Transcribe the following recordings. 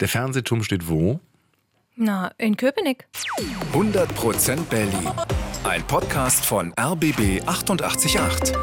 Der Fernsehturm steht wo? Na, in Köpenick. 100% Berlin. Ein Podcast von RBB 888.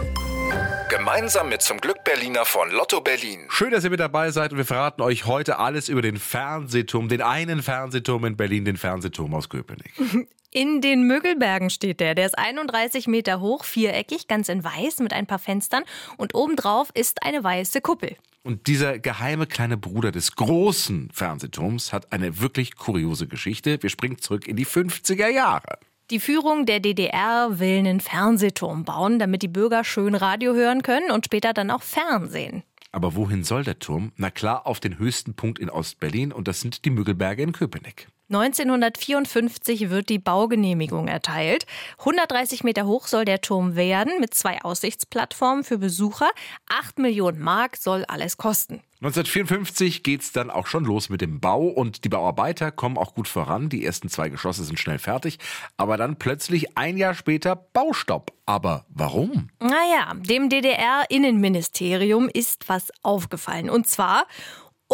Gemeinsam mit zum Glück Berliner von Lotto Berlin. Schön, dass ihr mit dabei seid und wir verraten euch heute alles über den Fernsehturm, den einen Fernsehturm in Berlin, den Fernsehturm aus Köpenick. In den Mögelbergen steht der. Der ist 31 Meter hoch, viereckig, ganz in weiß mit ein paar Fenstern und obendrauf ist eine weiße Kuppel. Und dieser geheime kleine Bruder des großen Fernsehturms hat eine wirklich kuriose Geschichte. Wir springen zurück in die 50er Jahre. Die Führung der DDR will einen Fernsehturm bauen, damit die Bürger schön Radio hören können und später dann auch Fernsehen. Aber wohin soll der Turm? Na klar, auf den höchsten Punkt in Ostberlin und das sind die Müggelberge in Köpenick. 1954 wird die Baugenehmigung erteilt. 130 Meter hoch soll der Turm werden mit zwei Aussichtsplattformen für Besucher. 8 Millionen Mark soll alles kosten. 1954 geht's dann auch schon los mit dem Bau und die Bauarbeiter kommen auch gut voran. Die ersten zwei Geschosse sind schnell fertig, aber dann plötzlich ein Jahr später Baustopp. Aber warum? Naja, dem DDR-Innenministerium ist was aufgefallen. Und zwar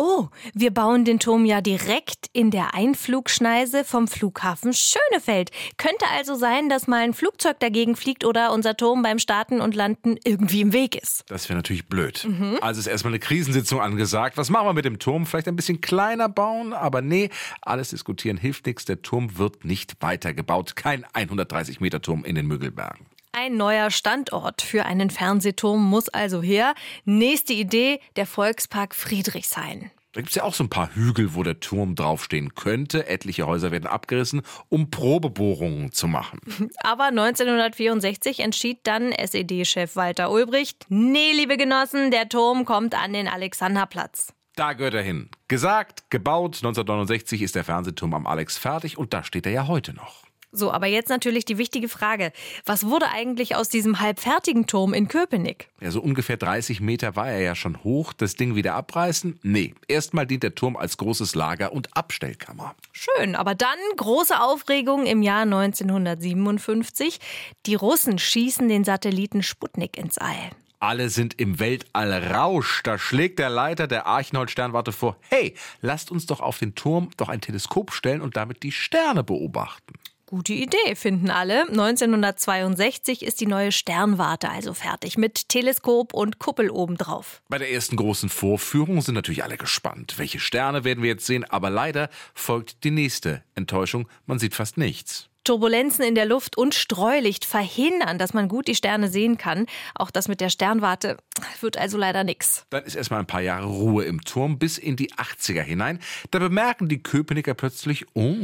Oh, wir bauen den Turm ja direkt in der Einflugschneise vom Flughafen Schönefeld. Könnte also sein, dass mal ein Flugzeug dagegen fliegt oder unser Turm beim Starten und Landen irgendwie im Weg ist. Das wäre natürlich blöd. Mhm. Also ist erstmal eine Krisensitzung angesagt. Was machen wir mit dem Turm? Vielleicht ein bisschen kleiner bauen? Aber nee, alles diskutieren hilft nichts. Der Turm wird nicht weitergebaut. Kein 130 Meter Turm in den Müggelbergen. Ein neuer Standort für einen Fernsehturm muss also her. Nächste Idee, der Volkspark Friedrichshain. Da gibt es ja auch so ein paar Hügel, wo der Turm draufstehen könnte. Etliche Häuser werden abgerissen, um Probebohrungen zu machen. Aber 1964 entschied dann SED-Chef Walter Ulbricht, nee, liebe Genossen, der Turm kommt an den Alexanderplatz. Da gehört er hin. Gesagt, gebaut, 1969 ist der Fernsehturm am Alex fertig und da steht er ja heute noch. So, aber jetzt natürlich die wichtige Frage. Was wurde eigentlich aus diesem halbfertigen Turm in Köpenick? Ja, so ungefähr 30 Meter war er ja schon hoch. Das Ding wieder abreißen? Nee. Erstmal dient der Turm als großes Lager und Abstellkammer. Schön, aber dann große Aufregung im Jahr 1957. Die Russen schießen den Satelliten Sputnik ins All. Alle sind im Weltall Rausch. Da schlägt der Leiter der Archinold-Sternwarte vor, hey, lasst uns doch auf den Turm doch ein Teleskop stellen und damit die Sterne beobachten. Gute Idee, finden alle. 1962 ist die neue Sternwarte also fertig mit Teleskop und Kuppel obendrauf. Bei der ersten großen Vorführung sind natürlich alle gespannt. Welche Sterne werden wir jetzt sehen? Aber leider folgt die nächste Enttäuschung. Man sieht fast nichts. Turbulenzen in der Luft und Streulicht verhindern, dass man gut die Sterne sehen kann. Auch das mit der Sternwarte wird also leider nichts. Dann ist erstmal ein paar Jahre Ruhe im Turm bis in die 80er hinein. Da bemerken die Köpenicker plötzlich, oh,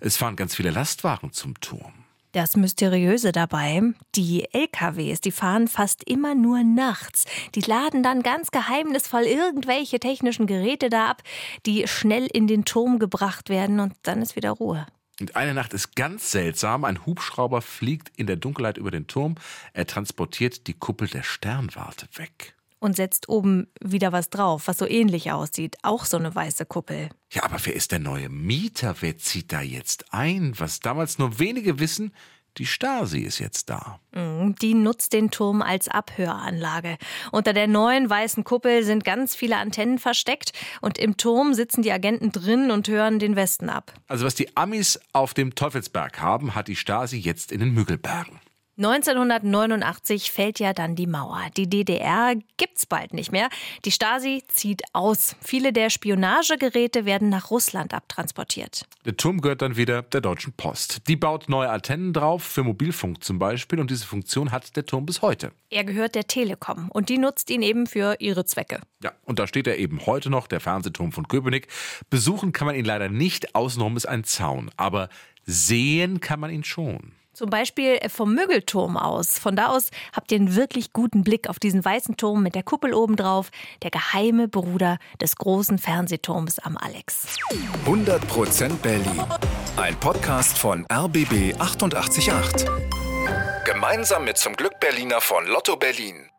es fahren ganz viele Lastwagen zum Turm. Das Mysteriöse dabei, die LKWs, die fahren fast immer nur nachts. Die laden dann ganz geheimnisvoll irgendwelche technischen Geräte da ab, die schnell in den Turm gebracht werden und dann ist wieder Ruhe. Und eine Nacht ist ganz seltsam. Ein Hubschrauber fliegt in der Dunkelheit über den Turm. Er transportiert die Kuppel der Sternwarte weg. Und setzt oben wieder was drauf, was so ähnlich aussieht. Auch so eine weiße Kuppel. Ja, aber wer ist der neue Mieter? Wer zieht da jetzt ein? Was damals nur wenige wissen, die Stasi ist jetzt da. Mhm, die nutzt den Turm als Abhöranlage. Unter der neuen weißen Kuppel sind ganz viele Antennen versteckt und im Turm sitzen die Agenten drin und hören den Westen ab. Also was die Amis auf dem Teufelsberg haben, hat die Stasi jetzt in den Müggelbergen. 1989 fällt ja dann die Mauer. Die DDR gibt's bald nicht mehr. Die Stasi zieht aus. Viele der Spionagegeräte werden nach Russland abtransportiert. Der Turm gehört dann wieder der Deutschen Post. Die baut neue Antennen drauf, für Mobilfunk zum Beispiel, und diese Funktion hat der Turm bis heute. Er gehört der Telekom und die nutzt ihn eben für ihre Zwecke. Ja, und da steht er eben heute noch, der Fernsehturm von Köpenick. Besuchen kann man ihn leider nicht, außenrum ist ein Zaun, aber sehen kann man ihn schon. Zum Beispiel vom Müggelturm aus. Von da aus habt ihr einen wirklich guten Blick auf diesen weißen Turm mit der Kuppel obendrauf, der geheime Bruder des großen Fernsehturms am Alex. 100% Berlin. Ein Podcast von RBB 888. Gemeinsam mit zum Glück Berliner von Lotto Berlin.